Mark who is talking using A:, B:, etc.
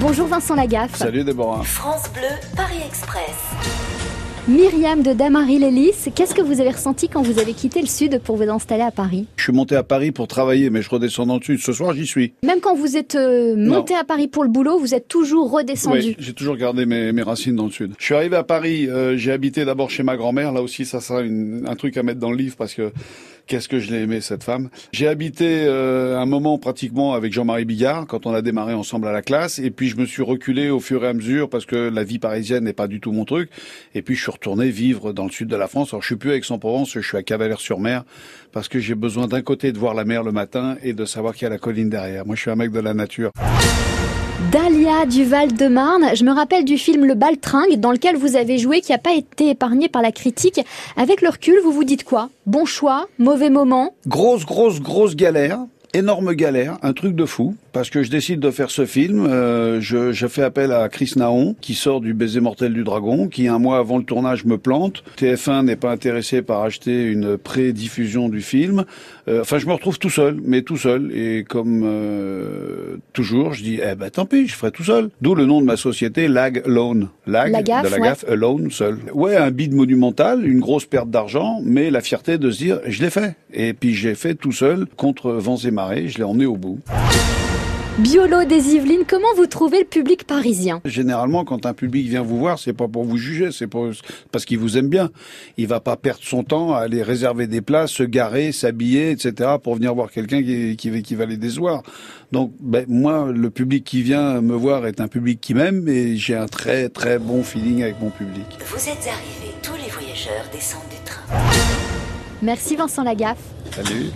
A: Bonjour Vincent Lagaffe.
B: Salut Déborah.
C: France Bleu, Paris Express.
A: Myriam de Damary-Lélis, qu'est-ce que vous avez ressenti quand vous avez quitté le Sud pour vous installer à Paris?
B: Je suis monté à Paris pour travailler, mais je redescends dans le Sud. Ce soir, j'y suis.
A: Même quand vous êtes euh, monté à Paris pour le boulot, vous êtes toujours redescendu
B: Oui, j'ai toujours gardé mes, mes racines dans le Sud. Je suis arrivé à Paris, euh, j'ai habité d'abord chez ma grand-mère. Là aussi, ça sera une- un truc à mettre dans le livre parce que qu'est-ce que je l'ai aimé cette femme? J'ai habité euh, un moment pratiquement avec Jean-Marie Bigard quand on a démarré ensemble à la classe. Et puis je me suis reculé au fur et à mesure parce que la vie parisienne n'est pas du tout mon truc. Et puis je suis retourné vivre dans le sud de la France. Alors je suis plus à Aix-en-Provence, je suis à Cavalaire-sur-Mer parce que j'ai besoin d'un côté de voir la mer le matin et de savoir qu'il y a la colline derrière. Moi, je suis un mec de la nature.
A: Dalia du Val-de-Marne, je me rappelle du film Le Baltringue dans lequel vous avez joué qui n'a pas été épargné par la critique. Avec le recul, vous vous dites quoi? Bon choix Mauvais moment?
B: Grosse, grosse, grosse galère. Énorme galère, un truc de fou, parce que je décide de faire ce film. euh, je, je fais appel à Chris Naon, qui sort du baiser mortel du dragon, qui un mois avant le tournage me plante. TF1 n'est pas intéressé par acheter une pré-diffusion du film. Euh, enfin, je me retrouve tout seul, mais tout seul. Et comme euh, toujours, je dis, eh ben tant pis, je ferai tout seul. D'où le nom de ma société, Lag Alone. Lag,
A: La gaffe,
B: de la
A: ouais.
B: gaffe, Alone, seul. Ouais, un bide monumental, une grosse perte d'argent, mais la fierté de se dire, je l'ai fait. Et puis j'ai fait tout seul, contre vents et marées, je l'ai emmené au bout.
A: Biolo des Yvelines, comment vous trouvez le public parisien
B: Généralement, quand un public vient vous voir, c'est pas pour vous juger, c'est pour- parce qu'il vous aime bien. Il va pas perdre son temps à aller réserver des places, se garer, s'habiller, etc. pour venir voir quelqu'un qui, qui, qui va les décevoir. Donc, ben, moi, le public qui vient me voir est un public qui m'aime et j'ai un très très bon feeling avec mon public.
C: Vous êtes arrivés, tous les voyageurs descendent du train.
A: Merci Vincent Lagaffe.
B: Salut.